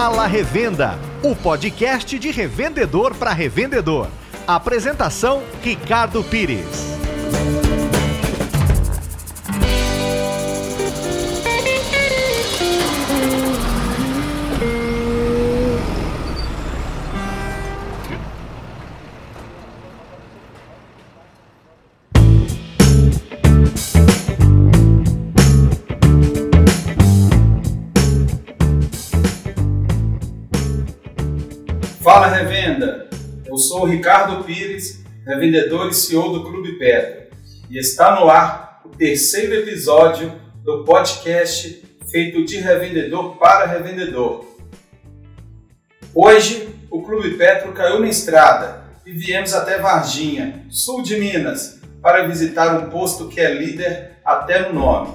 Fala Revenda, o podcast de revendedor para revendedor. Apresentação: Ricardo Pires. Sou Ricardo Pires, revendedor e CEO do Clube Petro, e está no ar o terceiro episódio do podcast feito de revendedor para revendedor. Hoje, o Clube Petro caiu na estrada e viemos até Varginha, sul de Minas, para visitar um posto que é líder até no nome.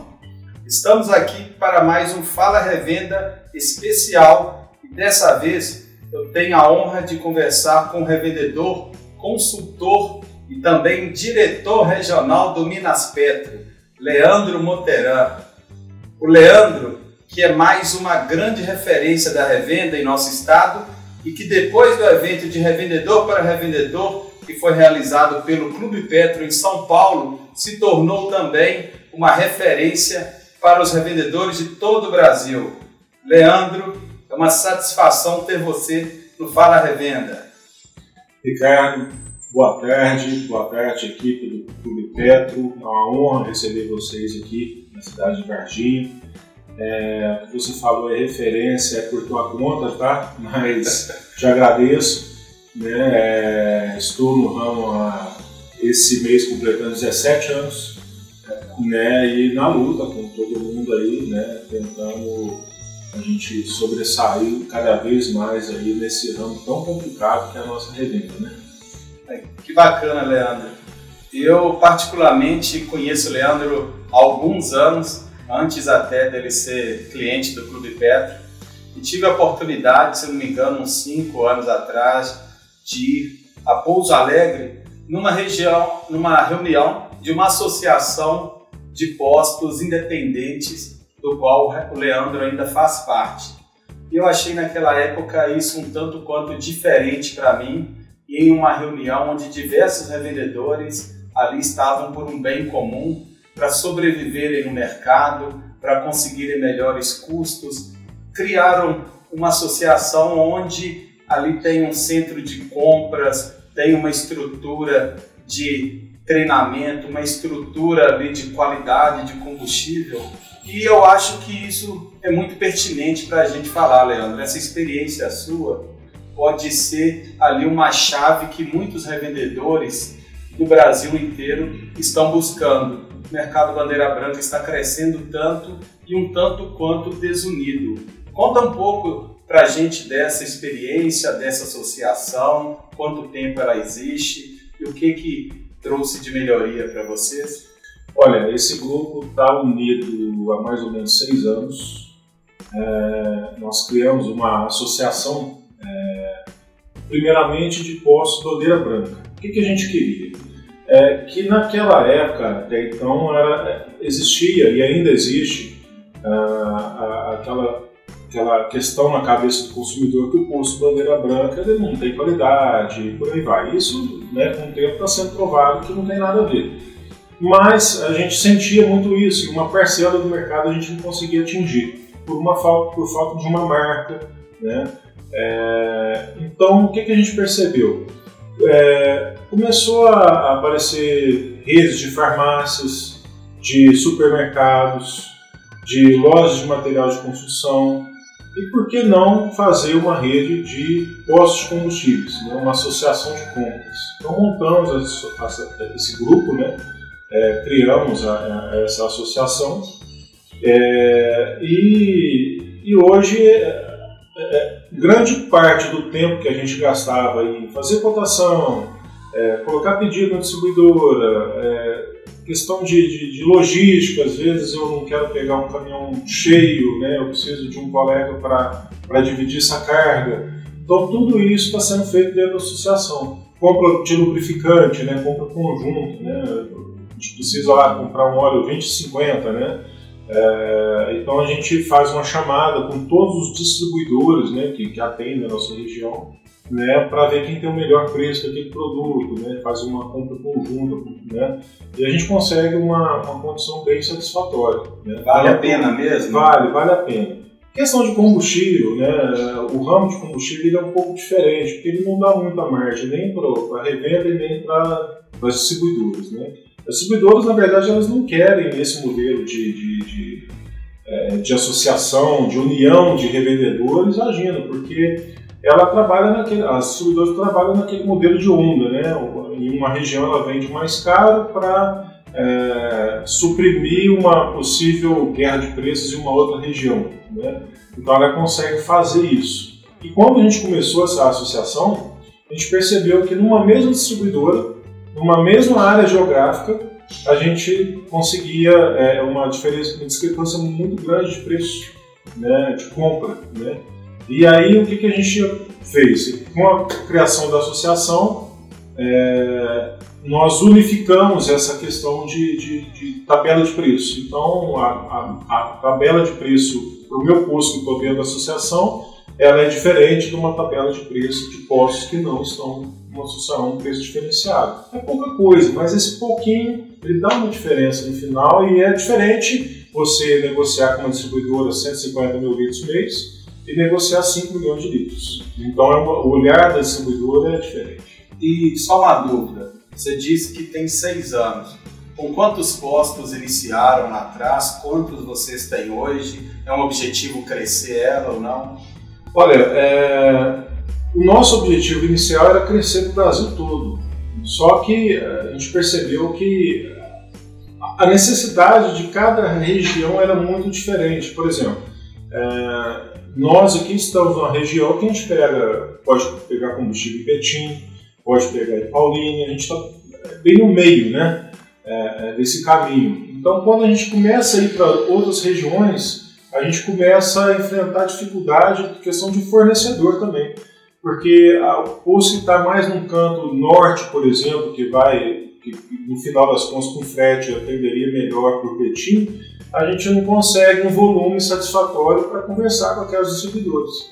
Estamos aqui para mais um Fala Revenda especial e dessa vez eu tenho a honra de conversar com o revendedor, consultor e também diretor regional do Minas Petro, Leandro Moteran. O Leandro, que é mais uma grande referência da revenda em nosso estado e que depois do evento de revendedor para revendedor, que foi realizado pelo Clube Petro em São Paulo, se tornou também uma referência para os revendedores de todo o Brasil. Leandro, é uma satisfação ter você no Fala Revenda. Ricardo, boa tarde, boa tarde equipe do Clube Petro. É uma honra receber vocês aqui na cidade de Varginha. É, o que você falou é referência, é por tua conta, tá? Mas te agradeço. Né? É, estou no ramo há esse mês completando 17 anos né? e na luta com todo mundo aí, né? tentando a gente sobressair cada vez mais aí nesse ramo tão complicado que é a nossa revenda, né? Que bacana, Leandro. Eu particularmente conheço o Leandro há alguns anos, antes até dele ser cliente do Clube Petro, e tive a oportunidade, se não me engano, uns cinco anos atrás, de ir a Pouso Alegre numa região, numa reunião de uma associação de postos independentes do qual o Leandro ainda faz parte. E eu achei naquela época isso um tanto quanto diferente para mim, em uma reunião onde diversos revendedores ali estavam por um bem comum, para sobreviverem no mercado, para conseguirem melhores custos, criaram uma associação onde ali tem um centro de compras, tem uma estrutura de treinamento, uma estrutura ali de qualidade de combustível e eu acho que isso é muito pertinente para a gente falar, Leandro. Essa experiência sua pode ser ali uma chave que muitos revendedores do Brasil inteiro estão buscando. O mercado bandeira branca está crescendo tanto e um tanto quanto desunido. Conta um pouco para a gente dessa experiência, dessa associação, quanto tempo ela existe e o que que trouxe de melhoria para vocês? Olha, esse grupo está unido há mais ou menos seis anos. É, nós criamos uma associação, é, primeiramente de postos Bandeira Branca. O que, que a gente queria? É, que naquela época, até então, era, existia e ainda existe a, a, aquela, aquela questão na cabeça do consumidor que o posto Bandeira Branca ele não tem qualidade, por aí vai. Isso, né, com o tempo, está sendo provado que não tem nada a ver mas a gente sentia muito isso, uma parcela do mercado a gente não conseguia atingir, por, uma falta, por falta de uma marca. Né? É, então, o que, que a gente percebeu? É, começou a aparecer redes de farmácias, de supermercados, de lojas de material de construção, e por que não fazer uma rede de postos de combustíveis, né? uma associação de compras? Então montamos esse grupo, né? É, criamos a, a essa associação é, e, e, hoje é, é, grande parte do tempo que a gente gastava em fazer cotação, é, colocar pedido na distribuidora, questão de, de, de, logística, às vezes eu não quero pegar um caminhão cheio, né, eu preciso de um colega para dividir essa carga. Então tudo isso está sendo feito dentro da associação. Compra de lubrificante, né, compra conjunto, né, gente precisa lá comprar um óleo 2050, né? É, então a gente faz uma chamada com todos os distribuidores né, que, que atendem a nossa região né, para ver quem tem o melhor preço daquele produto, né, faz uma compra conjunta, né, e a gente consegue uma, uma condição bem satisfatória. Né. Vale a pena mesmo? Vale, vale a pena. Questão de combustível, né, o ramo de combustível ele é um pouco diferente, porque ele não dá muita margem nem para a revenda e nem para as distribuidoras. Né. As distribuidoras, na verdade, elas não querem esse modelo de, de, de, é, de associação, de união de revendedores agindo, porque ela trabalha naquele, as distribuidoras trabalham naquele modelo de onda, né? Em uma região ela vende mais caro para é, suprimir uma possível guerra de preços em uma outra região, né? Então ela consegue fazer isso. E quando a gente começou essa associação, a gente percebeu que numa mesma distribuidora, numa mesma área geográfica, a gente conseguia é, uma diferença, uma discrepância muito grande de preço, né, de compra, né? E aí o que, que a gente fez? Com a criação da associação, é, nós unificamos essa questão de, de, de, tabela de preço. Então, a, a, a tabela de preço para o meu posto que estou vendo da associação, ela é diferente de uma tabela de preço de postos que não estão numa associação um preço diferenciado. É pouca coisa, mas esse pouquinho ele dá uma diferença no final e é diferente você negociar com uma distribuidora 150 mil litros mês e negociar 5 milhões de litros. Então é o olhar da distribuidora é diferente. E só uma dúvida, você disse que tem seis anos. Com quantos postos iniciaram lá atrás? Quantos vocês têm hoje? É um objetivo crescer ela ou não? Olha, é... o nosso objetivo inicial era crescer o Brasil todo. Só que é, a gente percebeu que a necessidade de cada região era muito diferente. Por exemplo, é nós aqui estamos numa região que a gente pega, pode pegar combustível em Betim, pode pegar em Paulínia, a gente está bem no meio né, é, é, desse caminho. Então, quando a gente começa a ir para outras regiões, a gente começa a enfrentar dificuldade de questão de fornecedor também. Porque o posto que está mais no canto norte, por exemplo, que vai, que no final das contas com frete atenderia melhor para o Betim, a gente não consegue um volume satisfatório para conversar com aqueles distribuidores.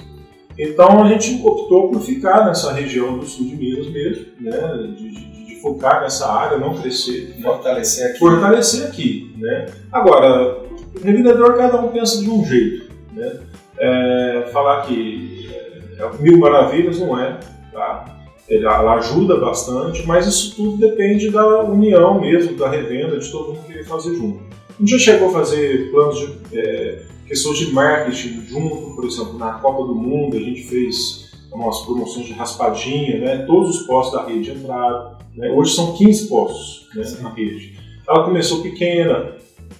Então a gente optou por ficar nessa região do sul de Minas mesmo, né, de, de, de focar nessa área, não crescer. Né? Fortalecer aqui. Fortalecer aqui. Né? Agora, o revendedor cada um pensa de um jeito. Né? É, falar que é, é mil maravilhas não é. Tá? Ela ajuda bastante, mas isso tudo depende da união mesmo, da revenda, de todo mundo querer fazer junto. A gente chegou a fazer planos de é, questões de marketing junto, por exemplo, na Copa do Mundo, a gente fez umas promoções de raspadinha, né? todos os postos da rede entraram. Né? Hoje são 15 postos né, na rede. Ela começou pequena,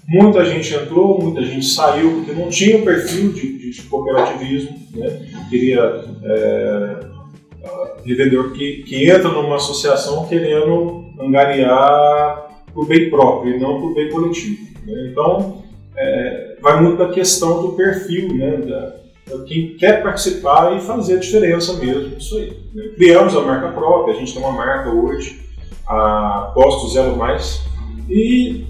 muita gente entrou, muita gente saiu, porque não tinha o perfil de, de cooperativismo, né? queria é, revendedor que, que entra numa associação querendo angariar o bem próprio e não o bem coletivo. Né? Então, é, vai muito da questão do perfil, né? Da, da quem quer participar e fazer a diferença mesmo isso aí. Né? Criamos a marca própria, a gente tem uma marca hoje, a Posto Zero Mais, e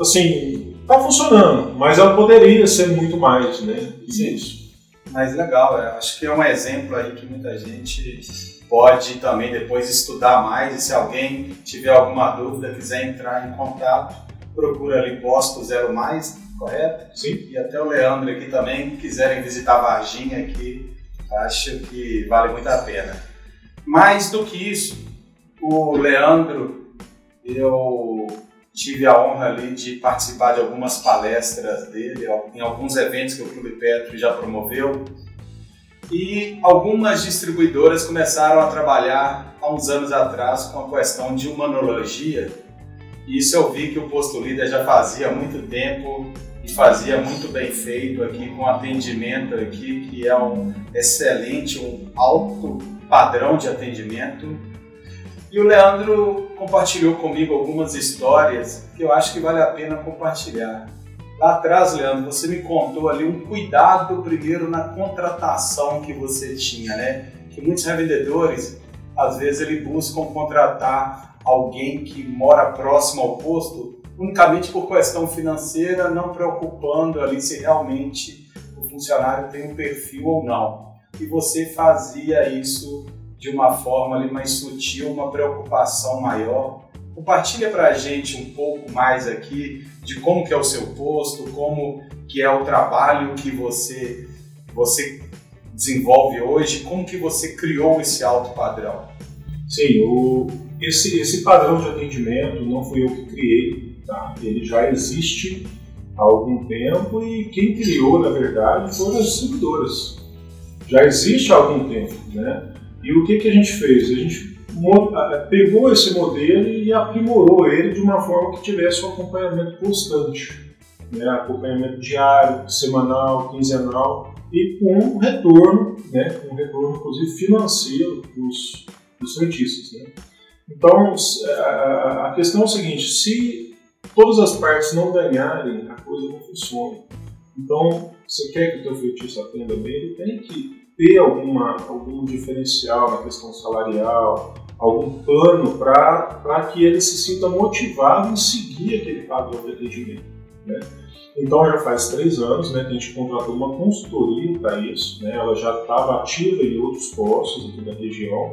assim, está funcionando, mas ela poderia ser muito mais, né? Isso. Mas legal, é, acho que é um exemplo aí que muita gente pode também depois estudar mais e se alguém tiver alguma dúvida, quiser entrar em contato, procura ali Posto Zero Mais, correto? Sim. E até o Leandro aqui também, quiserem visitar Varginha aqui, acho que vale muito a pena. Mais do que isso, o Leandro, eu tive a honra ali de participar de algumas palestras dele, em alguns eventos que o Clube Petro já promoveu. E algumas distribuidoras começaram a trabalhar há uns anos atrás com a questão de humanologia isso eu vi que o Posto Líder já fazia há muito tempo e fazia muito bem feito aqui com atendimento aqui, que é um excelente, um alto padrão de atendimento. E o Leandro compartilhou comigo algumas histórias que eu acho que vale a pena compartilhar. Lá atrás, Leandro, você me contou ali um cuidado primeiro na contratação que você tinha, né? Que muitos revendedores, às vezes, ele buscam contratar alguém que mora próximo ao posto unicamente por questão financeira, não preocupando ali se realmente o funcionário tem um perfil ou não. E você fazia isso de uma forma ali mais sutil, uma preocupação maior. Compartilha para a gente um pouco mais aqui de como que é o seu posto, como que é o trabalho que você você desenvolve hoje, como que você criou esse alto padrão? Sim, o, esse, esse padrão de atendimento não fui eu que criei, tá? ele já existe há algum tempo e quem criou, na verdade, foram as distribuidoras. Já existe há algum tempo, né? E o que, que a gente fez? A gente pegou esse modelo e aprimorou ele de uma forma que tivesse um acompanhamento constante, né? acompanhamento diário, semanal, quinzenal e com um retorno, né? um retorno inclusive financeiro dos, dos cientistas. Né? Então a questão é o seguinte: se todas as partes não ganharem, a coisa não funciona. Então, você quer que o teu feitiço atenda bem, ele tem que ter alguma, algum diferencial na questão salarial, algum plano para que ele se sinta motivado em seguir aquele padrão de atendimento. Né? Então já faz três anos né, que a gente contratou uma consultoria para isso, né? ela já estava ativa em outros postos aqui na região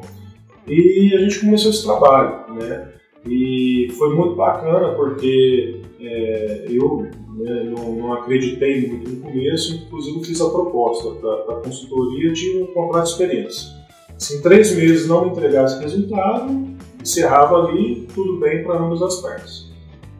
e a gente começou esse trabalho. Né? E foi muito bacana porque é, eu né, não, não, acreditei muito no começo, inclusive fiz a proposta para a consultoria de um contrato de experiência. Se em três meses não me entregasse resultado, encerrava ali, tudo bem para ambas as partes.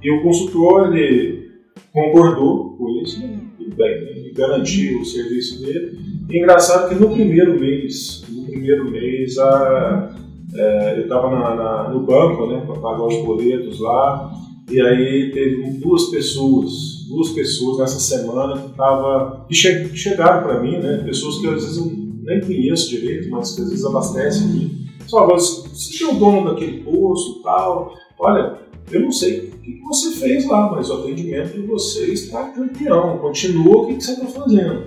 E o consultor ele concordou com isso, né, tudo bem, né, ele garantiu o serviço dele. E engraçado que no primeiro mês, no primeiro mês, a, é, eu estava no banco, né, para pagar os boletos lá, e aí teve duas pessoas duas pessoas nessa semana que, tava, que, che, chegaram para mim, né? Pessoas que às vezes eu nem conheço direito, mas que às vezes abastecem aqui. Só, você é o dono daquele posto tal. Olha, eu não sei o que você fez lá, mas o atendimento de vocês está campeão. Continua o que você está fazendo.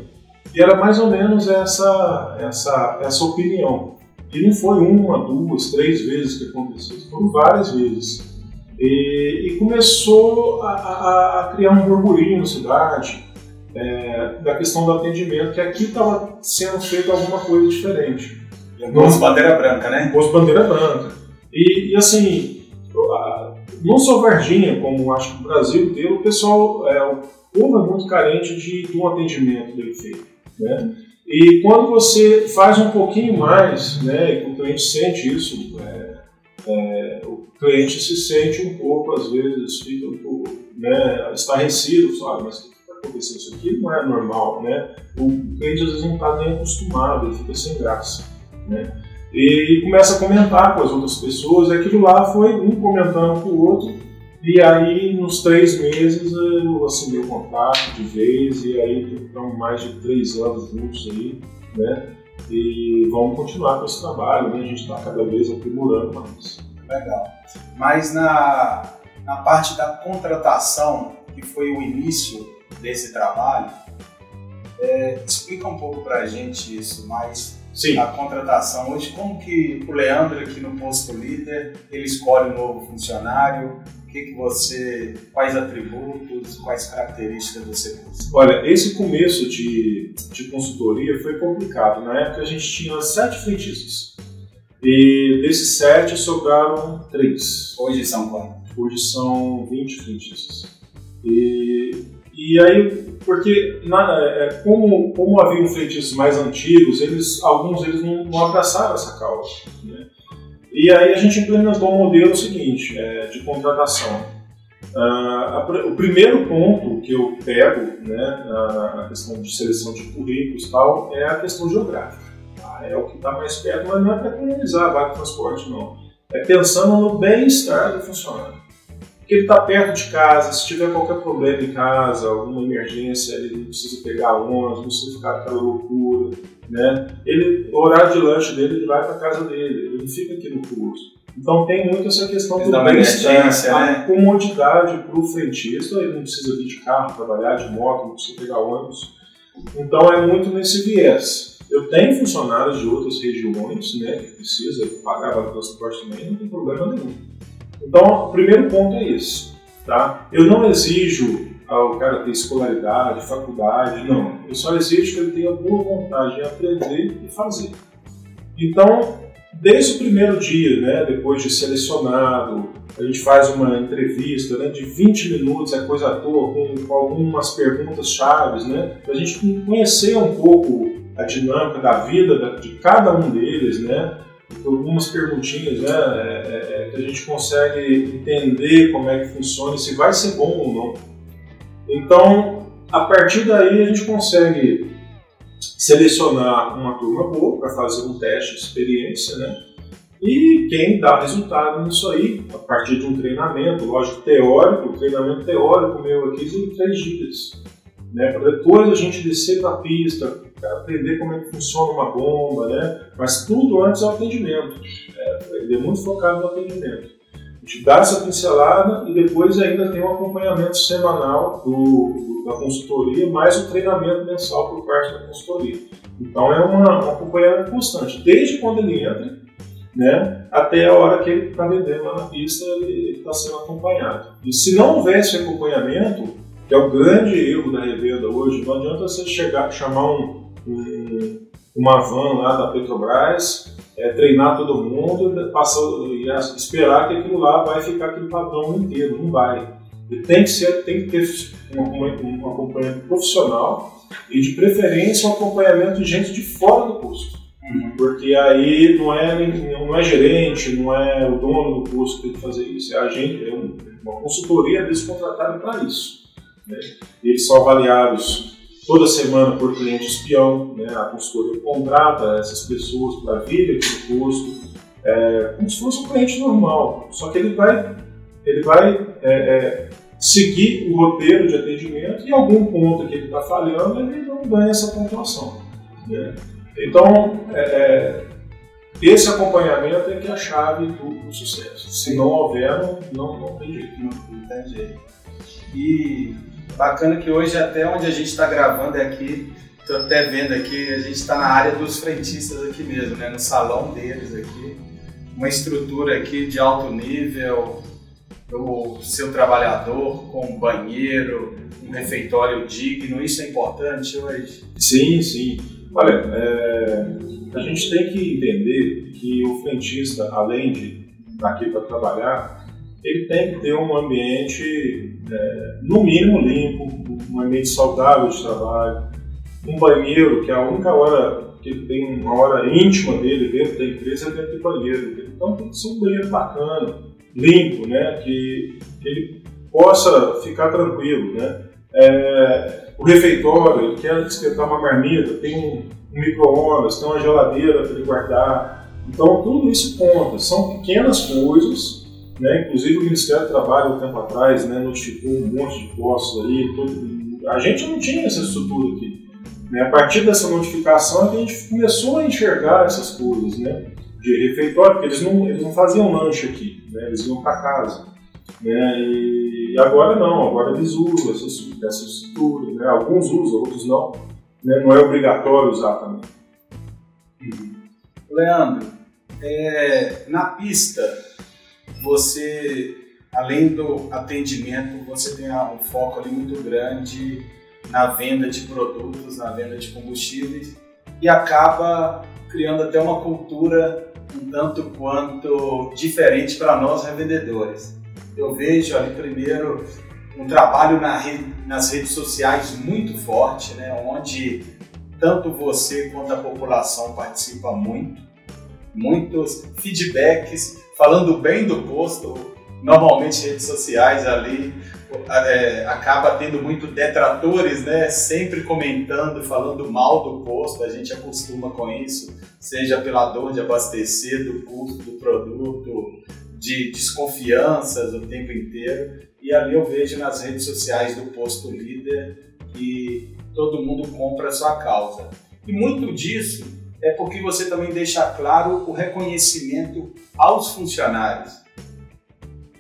E era mais ou menos essa, essa, essa opinião. E não foi uma, duas, três vezes que aconteceu, foram várias vezes. E, e começou a, a, a, criar um burburinho na cidade é, da questão do atendimento, que aqui estava sendo feito alguma coisa diferente. Posto bandeira branca, né? Posto bandeira branca. E, e assim, não só Varginha, como acho que o Brasil inteiro, o pessoal, é, o povo é muito carente de, de um atendimento bem feito. Né? E quando você faz um pouquinho mais, né, e o cliente sente isso, é, é, cliente se sente um pouco, às vezes, fica um pouco né, estarrecido, sabe, mas o que está acontecendo? Isso aqui não é normal, né? O cliente às vezes não está nem acostumado, ele fica sem graça, né? E, começa a comentar com as outras pessoas, e aquilo lá foi um comentando com o outro, e aí, nos três meses, eu assinei o contrato de vez, e aí estamos mais de três anos juntos aí, né? E vamos continuar com esse trabalho, né? A gente está cada vez aprimorando mais. Legal. Mas na, na parte da contratação, que foi o início desse trabalho, é, explica um pouco para a gente isso mais Sim. a contratação hoje, como que o Leandro aqui no posto líder, ele escolhe um novo funcionário, que, que você, quais atributos, quais características você busca? Olha, esse começo de, de consultoria foi complicado. Na época a gente tinha sete frentistas e desses sete sobraram três. Hoje são quantos? Hoje são 20 frentistas. E, e aí, porque na, é, como, como haviam frentistas mais antigos, eles, alguns deles não, não abraçaram essa causa. Né? E aí a gente implementou um modelo seguinte, é, de contratação. Uh, a, o primeiro ponto que eu pego né, na, na, questão de seleção de currículos tal é a questão geográfica. Tá? É o que está mais perto, mas não é para economizar a vaga de transporte, não. É pensando no bem-estar do funcionário. Que ele está perto de casa, se tiver qualquer problema em casa, alguma emergência, ele não precisa pegar ônibus, não precisa ficar aquela loucura né? Ele, o horário de lanche dele, ele vai para casa dele, ele não fica aqui no curso. Então tem muito essa questão do bem-estar, a né? comodidade para o frentista, ele não precisa vir de carro, trabalhar de moto, não precisa pegar ônibus. Então é muito nesse viés. Eu tenho funcionários de outras regiões, né, que precisa pagar o transporte também, não tem problema nenhum. Então, o primeiro ponto é isso. Tá? Eu não exijo ao cara ter escolaridade, faculdade, não. Eu só exijo que ele tenha boa vontade de aprender e fazer. Então, desde o primeiro dia, né, depois de selecionado, a gente faz uma entrevista né, de 20 minutos, é coisa à toa, com, com algumas perguntas chaves, né, para a gente conhecer um pouco a dinâmica da vida de cada um deles, né, algumas perguntinhas né, é, é, é, que a gente consegue entender como é que funciona e se vai ser bom ou não. Então, a partir daí a gente consegue selecionar uma turma boa para fazer um teste de experiência, né? E quem dá resultado nisso aí, a partir de um treinamento, lógico, teórico, treinamento teórico meu aqui tem três dias. Né? Para depois a gente descer para a pista, aprender como é que funciona uma bomba, né? Mas tudo antes do atendimento. É, ele é muito focado no atendimento. A gente dá essa pincelada e depois ainda tem um acompanhamento semanal do, da consultoria, mais o treinamento mensal por parte da consultoria. Então é uma, um acompanhamento constante, desde quando ele entra né, até a hora que ele está vendendo lá na pista, ele está sendo acompanhado. E se não houvesse acompanhamento, que é o grande erro da revenda hoje, não adianta você chegar, chamar um, um, uma van lá da Petrobras, é, treinar todo mundo passar, e esperar que aquilo lá vai ficar aquele padrão inteiro, não vai. Ele tem que, ser, tem que ter um, um, um acompanhamento profissional e de preferência um acompanhamento de gente de fora do posto. Uhum. Porque aí não é, não é gerente, não é o dono do curso que tem que fazer isso, é a gente, é uma consultoria deles contratada para isso. Né? Eles são avaliados toda semana por cliente espião, né? a consultoria contrata essas pessoas para vir aqui no é, como se fosse um cliente normal, só que ele vai, ele vai é, é, seguir o roteiro de atendimento e algum ponto que ele está falhando, ele não ganha essa pontuação. Né? Então, é, é, esse acompanhamento é que é a chave do, do sucesso. Se não houver, não, não tem jeito. Não, não tem jeito. E bacana que hoje, até onde a gente está gravando é aqui, estou até vendo aqui, a gente está na área dos frentistas aqui mesmo, né? no salão deles aqui. Uma estrutura aqui de alto nível, o seu trabalhador com banheiro, um refeitório digno, isso é importante hoje? Sim, sim. Olha, é, a gente tem que entender que o frentista, além de estar aqui para trabalhar, ele tem que ter um ambiente, é, no mínimo, limpo, um ambiente saudável de trabalho, um banheiro, que é a única hora que ele tem uma hora íntima dele dentro da empresa é dentro do banheiro. Então tem que ser um banheiro bacana, limpo, né? Que, que ele possa ficar tranquilo, né? É, o refeitório, ele quer esquentar uma marmita, tem um, um micro-ondas, tem uma geladeira para ele guardar. Então, tudo isso conta. São pequenas coisas, né? inclusive o Ministério do Trabalho, um tempo atrás, né, notificou um monte de postos aí. Tudo. A gente não tinha essa estrutura aqui. Né? A partir dessa notificação, a gente começou a enxergar essas coisas né? de refeitório, porque eles não, eles não faziam lanche aqui, né? eles iam para casa. Né? E agora não, agora eles usam essas estruturas, né? alguns usam, outros não, né? não é obrigatório usar também. Leandro, é, na pista, você, além do atendimento, você tem um foco ali muito grande na venda de produtos, na venda de combustíveis e acaba criando até uma cultura um tanto quanto diferente para nós revendedores. Eu vejo ali primeiro um trabalho na nas redes sociais muito forte, né, onde tanto você quanto a população participa muito, muitos feedbacks falando bem do posto, normalmente redes sociais ali é, acaba tendo muito detratores, né? Sempre comentando, falando mal do posto, a gente acostuma com isso, seja pela dor de abastecer, do custo do produto, de desconfianças o tempo inteiro. E ali eu vejo nas redes sociais do posto líder que todo mundo compra a sua causa. E muito disso é porque você também deixa claro o reconhecimento aos funcionários.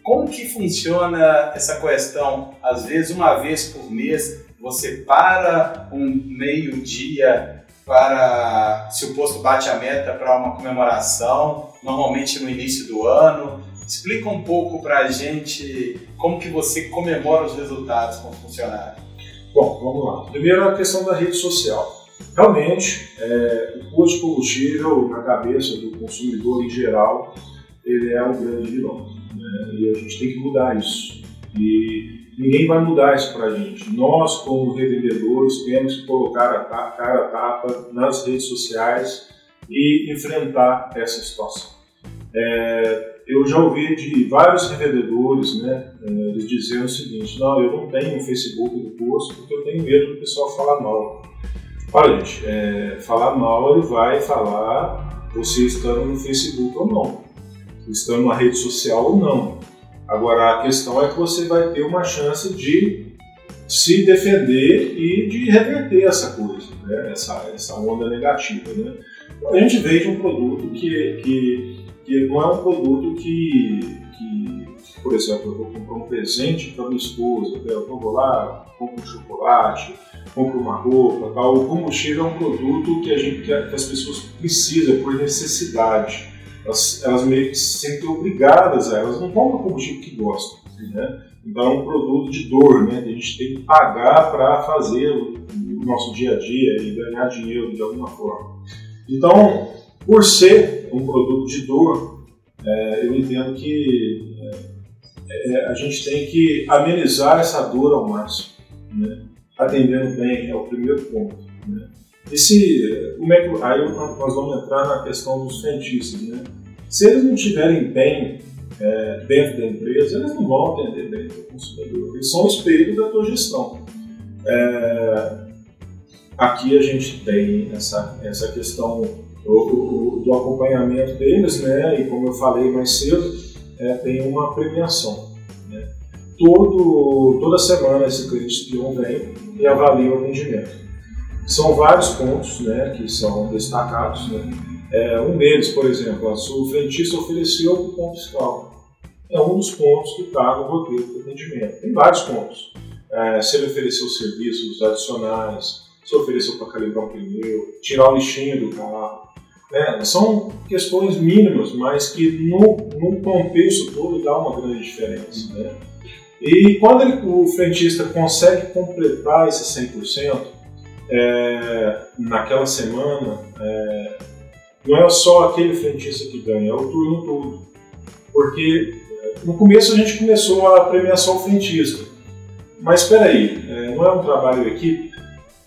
Como que funciona essa questão? Às vezes, uma vez por mês, você para um meio-dia para, se o posto bate a meta, para uma comemoração, normalmente no início do ano, Explica um pouco para a gente como que você comemora os resultados com o funcionário. Bom, vamos lá. Primeiro a questão da rede social. Realmente, é, o custo de combustível na cabeça do consumidor em geral, ele é um grande vilão. Né? E a gente tem que mudar isso. E ninguém vai mudar isso para a gente. Nós, como revendedores, temos que colocar a cara a tapa nas redes sociais e enfrentar essa situação. É, eu já ouvi de vários revendedores né, é, eles dizendo o seguinte: não, eu não tenho um Facebook do curso porque eu tenho medo do pessoal falar mal. Olha, gente, é, falar mal ele vai falar você estando no Facebook ou não, estando na rede social ou não. Agora a questão é que você vai ter uma chance de se defender e de reverter essa coisa, né? essa, essa onda negativa. Né? A gente vende um produto que, que, que não é um produto que, por exemplo, eu vou comprar um presente para minha esposa, eu vou lá, compro um chocolate, compro uma roupa, tal. o combustível é um produto que, a gente, que as pessoas precisam por necessidade elas, elas meio que se sentem obrigadas a elas não compram combustível que gostam, né? Então é um produto de dor, né? A gente tem que pagar para fazer o, nosso dia a dia e ganhar dinheiro de alguma forma. Então, por ser um produto de dor, é, eu entendo que é, a gente tem que amenizar essa dor ao máximo, né? atendendo bem, é o primeiro ponto. Né? E se, como é que, aí nós vamos entrar na questão dos frentistas, né? Se eles não estiverem bem é, dentro da empresa, eles não vão atender bem o consumidor. Eles são o espelho da tua gestão. É, aqui a gente tem essa, essa questão do, do, do, acompanhamento deles, né? E como eu falei mais cedo, é, tem uma premiação. Né? Todo, toda semana esse cliente espião vem e avalia o atendimento. São vários pontos né, que são destacados. Né? É, um deles, por exemplo, o frentista ofereceu o cupom fiscal. É um dos pontos que está no roteiro de atendimento. Tem vários pontos. É, se ele ofereceu serviços adicionais, se ofereceu para calibrar um pneu, tirar o lixinho do carro. Né? São questões mínimas, mas que no, no contexto todo dá uma grande diferença. Né? E quando ele, o frentista consegue completar esse 100%, é, naquela semana, é, não é só aquele frentista que ganha, é o turno todo. Porque é, no começo a gente começou a premiar só o frentista. Mas espera aí, é, não é um trabalho equipe?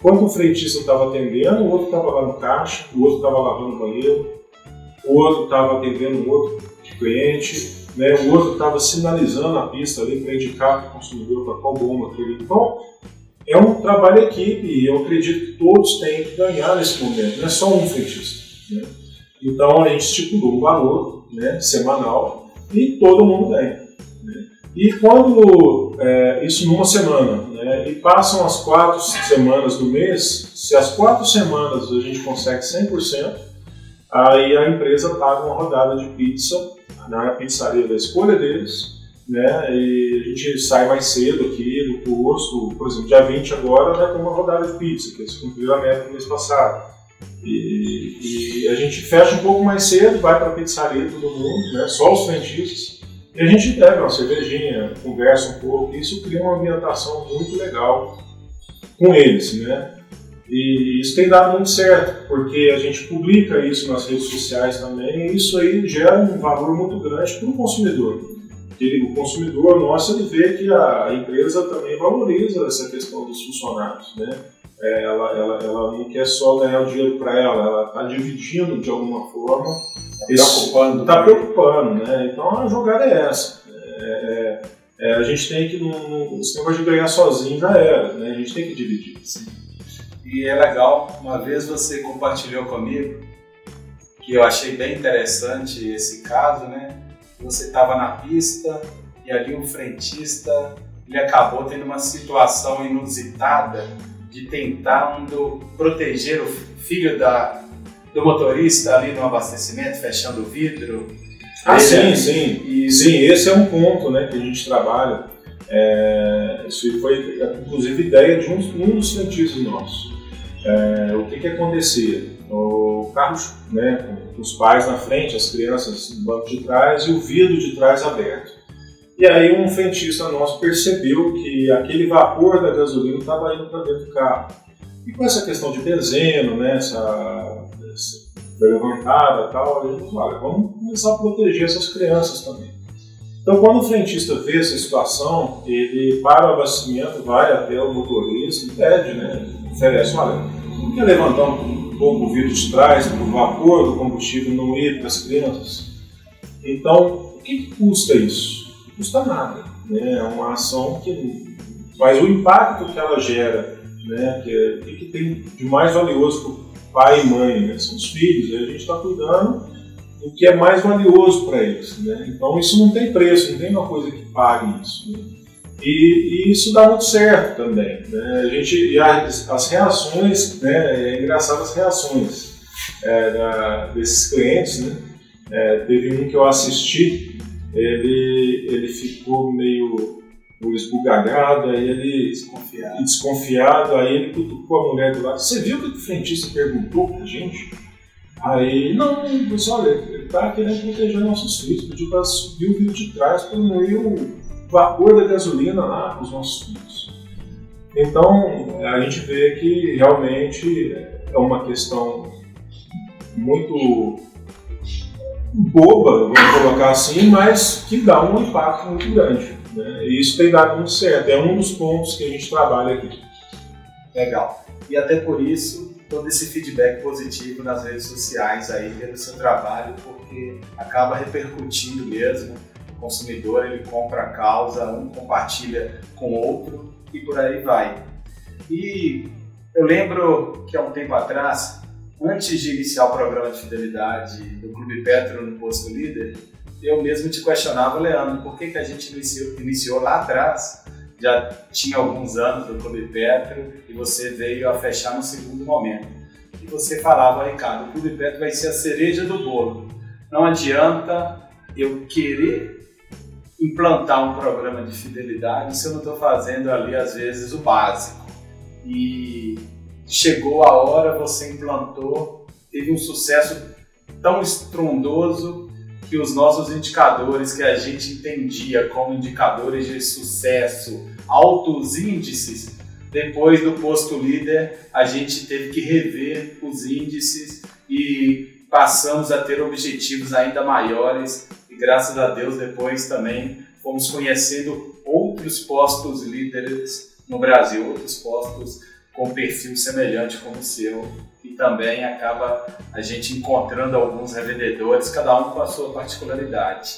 Quando o frentista estava atendendo, o outro estava lá no caixa, o outro estava lavando o banheiro, o outro estava atendendo um outro cliente, né, o outro estava sinalizando a pista ali para indicar para o consumidor para qual bomba aquele. Então, é um trabalho equipe e eu acredito que todos têm que ganhar nesse momento, não é só um frentista. Né? Então a gente estipulou um valor né, semanal e todo mundo ganha. Né? E quando é, isso numa semana, né, e passam as quatro semanas do mês, se as quatro semanas a gente consegue 100%, aí a empresa paga uma rodada de pizza na pizzaria da escolha deles, né? E a gente sai mais cedo aqui do posto, por exemplo, dia 20 agora vai ter uma rodada de pizza, que eles cumpriram a meta no mês passado. E, e, a gente fecha um pouco mais cedo, vai para a pizzaria todo mundo, né? só os frentistas, e a gente entrega uma cervejinha, conversa um pouco, e isso cria uma ambientação muito legal com eles, né? E isso tem dado muito certo, porque a gente publica isso nas redes sociais também, e isso aí gera um valor muito grande para o consumidor que o consumidor nosso ele vê que a empresa também valoriza essa questão dos funcionários, né? É, ela, ela, ela não quer só ganhar o dinheiro para ela, ela está dividindo de alguma forma. Está preocupando. Está preocupando, né? Então a jogada é essa. É, é, é a gente tem que, não, esse negócio de ganhar sozinho já era, né? A gente tem que dividir. Sim. E é legal, uma vez você compartilhou comigo, que eu achei bem interessante esse caso, né? você estava na pista e ali um frentista ele acabou tendo uma situação inusitada de tentar um proteger o filho da, do motorista ali no abastecimento, fechando o vidro. Ah, sim, sim. E, sim, esse é um ponto né, que a gente trabalha. É, isso foi, inclusive, ideia de um, um dos frentistas nossos. É, o que, que acontecia? O carro né, os pais na frente, as crianças no banco de trás e o vidro de trás aberto. E aí um frentista nosso percebeu que aquele vapor da gasolina estava indo para dentro do carro. E com essa questão de benzeno, né, essa, essa levantada e tal, ele falou, olha, vamos começar a proteger essas crianças também. Então, quando o frentista vê essa situação, ele para o abastecimento, vai até o motorista e pede, né, oferece, olha, não quer levantar um pouco o vidro de trás para o vapor do combustível não ir para as crianças? Então, o que, que custa isso? Custa nada. Né? É uma ação que. Mas o impacto que ela gera, né? que, é, o que tem de mais valioso para o pai e mãe, né? são os filhos, a gente está cuidando do que é mais valioso para eles. Né? Então, isso não tem preço, não tem uma coisa que pague isso. Né? E, e, isso dá muito certo também. Né? A gente, e as, as reações, né? é engraçado as reações é, da, desses clientes. Né? É, teve um que eu assisti, ele, ele ficou meio esbugalhado, aí ele desconfiado. desconfiado, aí ele cutucou a mulher do lado. Você viu o que o frentista perguntou pra gente? Aí, não, pessoal, ele tá querendo proteger nossos filhos, pediu para subir o vidro de trás para ir o vapor da gasolina lá os nossos filhos. Então, a gente vê que realmente é uma questão muito boba, vamos colocar assim, mas que dá um impacto muito grande. Né? E isso tem dado muito certo, é um dos pontos que a gente trabalha aqui. Legal. E até por isso, todo esse feedback positivo nas redes sociais aí, vendo seu trabalho, porque acaba repercutindo mesmo consumidor ele compra a causa, um compartilha com o outro e por aí vai. E eu lembro que há um tempo atrás, antes de iniciar o programa de fidelidade do Clube Petro no Posto Líder, eu mesmo te questionava, Leandro, por que, que a gente iniciou, iniciou lá atrás, já tinha alguns anos do Clube Petro, e você veio a fechar no segundo momento. E você falava, Ricardo, o Clube Petro vai ser a cereja do bolo. Não adianta eu querer implantar um programa de fidelidade se eu não estou fazendo ali, às vezes, o básico. E chegou a hora, você implantou, teve um sucesso tão estrondoso que os nossos indicadores que a gente entendia como indicadores de sucesso, altos índices, depois do posto líder, a gente teve que rever os índices e passamos a ter objetivos ainda maiores. E graças a Deus depois também fomos conhecendo outros postos líderes no Brasil, outros postos com perfil semelhante como o seu e também acaba a gente encontrando alguns revendedores, cada um com a sua particularidade.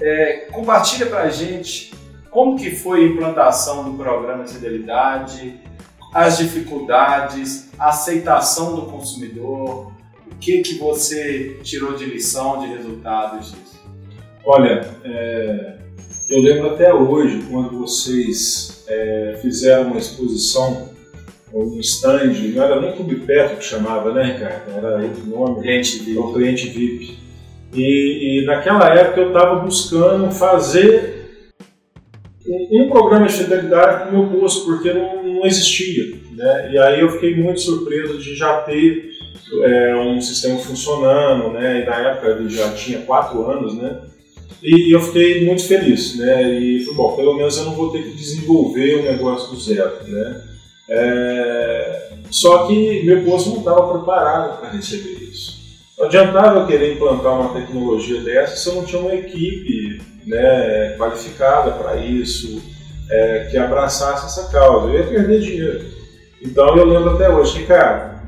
É, compartilha para a gente como que foi a implantação do programa de fidelidade, as dificuldades, a aceitação do consumidor, o que que você tirou de lição, de resultados disso? Olha, é, eu lembro até hoje quando vocês é, fizeram uma exposição, um stand, não era nem Clube Perto que chamava, né, Ricardo? Era outro nome. Cliente VIP. O cliente VIP. E, e naquela época eu estava buscando fazer um, um, programa de fidelidade para o meu posto, porque não, não existia. Né? E aí eu fiquei muito surpreso de já ter é, um sistema funcionando, né? E na época ele já tinha quatro anos, né? E eu fiquei muito feliz, né? E falei, bom, pelo menos eu não vou ter que desenvolver o um negócio do zero, né? É... Só que meu posto não estava preparado para receber isso. Não adiantava eu querer implantar uma tecnologia dessa se eu não tinha uma equipe né, qualificada para isso, é, que abraçasse essa causa. Eu ia perder dinheiro. Então eu lembro até hoje que, cara,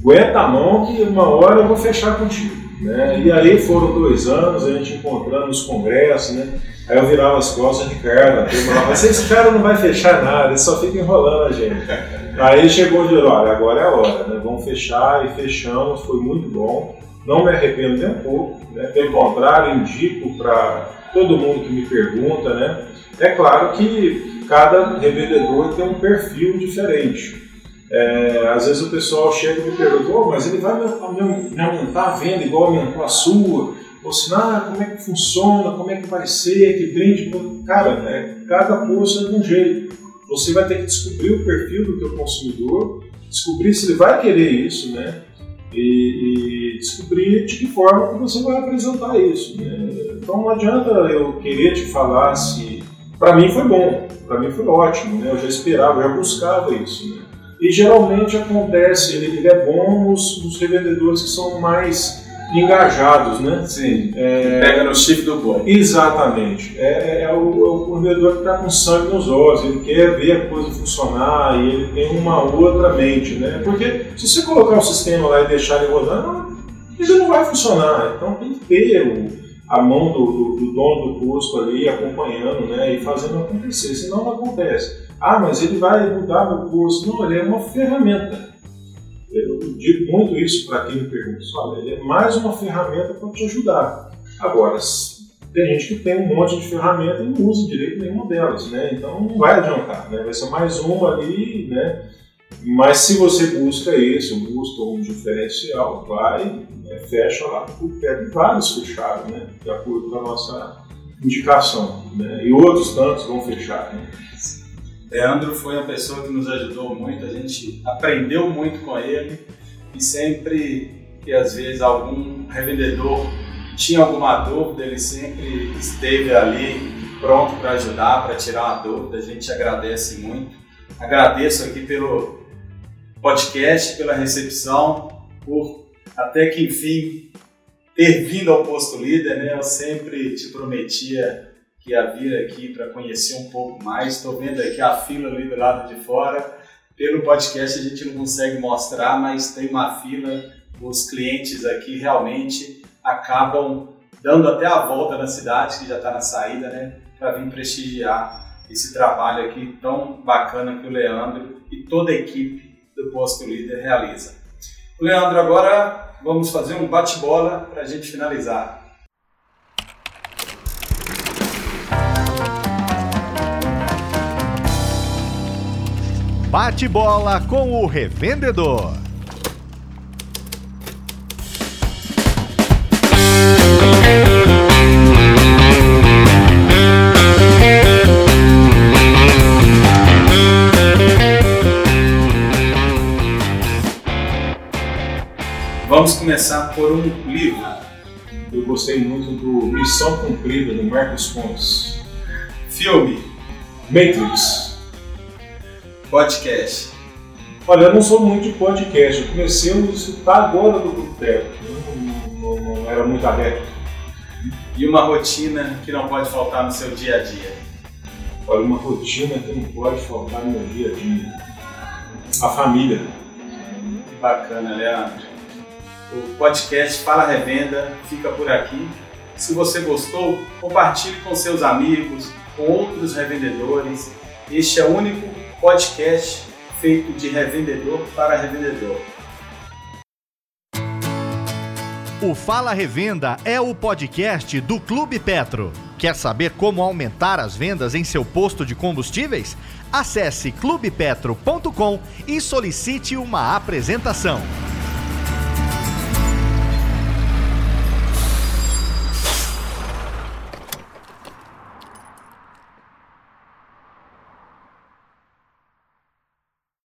aguenta a mão que uma hora eu vou fechar contigo. Né? E aí foram dois anos, a gente encontrando nos congressos, né? Aí eu virava as costas de cara, mas esse cara não vai fechar nada, ele só fica enrolando a gente. Aí chegou o dia, olha, agora é a hora, né? Vamos fechar e fechamos, foi muito bom. Não me arrependo nem um pouco, né? Pelo contrário, indico para todo mundo que me pergunta, né? É claro que cada revendedor tem um perfil diferente. É, às vezes o pessoal chega e me pergunta, oh, mas ele vai me, aumentar a venda igual aumentou a sua? Ou ah, como é que funciona, como é que vai ser, que vende. Cara, né, cada posto é de um jeito. Você vai ter que descobrir o perfil do teu consumidor, descobrir se ele vai querer isso, né? e, e descobrir de que forma que você vai apresentar isso. Né? Então não adianta eu querer te falar se. Para mim foi bom, para mim foi ótimo, né? eu já esperava, eu já buscava isso. Né? E geralmente acontece, ele, ele é bom nos, nos revendedores que são mais engajados, né? Sim. É... Pega no chifre do boi. Exatamente. É, é, o, o vendedor que está com sangue nos olhos, ele quer ver a coisa funcionar e ele tem uma outra mente, né? Porque se você colocar um sistema lá e deixar ele rodando, ele não vai funcionar. Então tem que ter o, a mão do, do, do, dono do posto ali acompanhando, né? E fazendo acontecer. Senão não acontece. Ah, mas ele vai mudar meu posto. Não, ele é uma ferramenta. Eu digo muito isso para quem me pergunta, olha, ele é mais uma ferramenta para te ajudar. Agora, tem gente que tem um monte de ferramenta e não usa direito nenhuma delas, né? Então não vai adiantar, né? Vai ser mais uma ali, né? Mas se você busca isso, busca um diferencial, vai, né? fecha lá, pega vários fecharam, né? De acordo com a nossa indicação, né? E outros tantos vão fechar, né? Leandro foi uma pessoa que nos ajudou muito, a gente aprendeu muito com ele e sempre que às vezes algum revendedor tinha alguma dúvida, ele sempre esteve ali pronto para ajudar, para tirar uma dúvida. A gente agradece muito. Agradeço aqui pelo podcast, pela recepção, por até que enfim ter vindo ao posto líder, né? Eu sempre te prometia que ia vir aqui para conhecer um pouco mais. Estou vendo aqui a fila ali do lado de fora. Pelo podcast a gente não consegue mostrar, mas tem uma fila. Os clientes aqui realmente acabam dando até a volta na cidade, que já está na saída, né? Para vir prestigiar esse trabalho aqui tão bacana que o Leandro e toda a equipe do Posto Líder realiza. Leandro, agora vamos fazer um bate-bola para a gente finalizar. Bate bola com o revendedor. Vamos começar por um livro. Eu gostei muito do Missão Cumprida, do Marcos Pontes. Filme. Matrix. Podcast. Olha, eu não sou muito de podcast. Eu comecei a escutar agora do boteco. Não, não, não, era muito aberto. E uma rotina que não pode faltar no seu dia a dia? Olha, uma rotina que não pode faltar no meu dia a dia. A família. Bacana, Leandro. O podcast Fala Revenda fica por aqui. Se você gostou, compartilhe com seus amigos, com outros revendedores. Este é o único podcast feito de revendedor para revendedor. O Fala Revenda é o podcast do Clube Petro. Quer saber como aumentar as vendas em seu posto de combustíveis? Acesse clubepetro.com e solicite uma apresentação.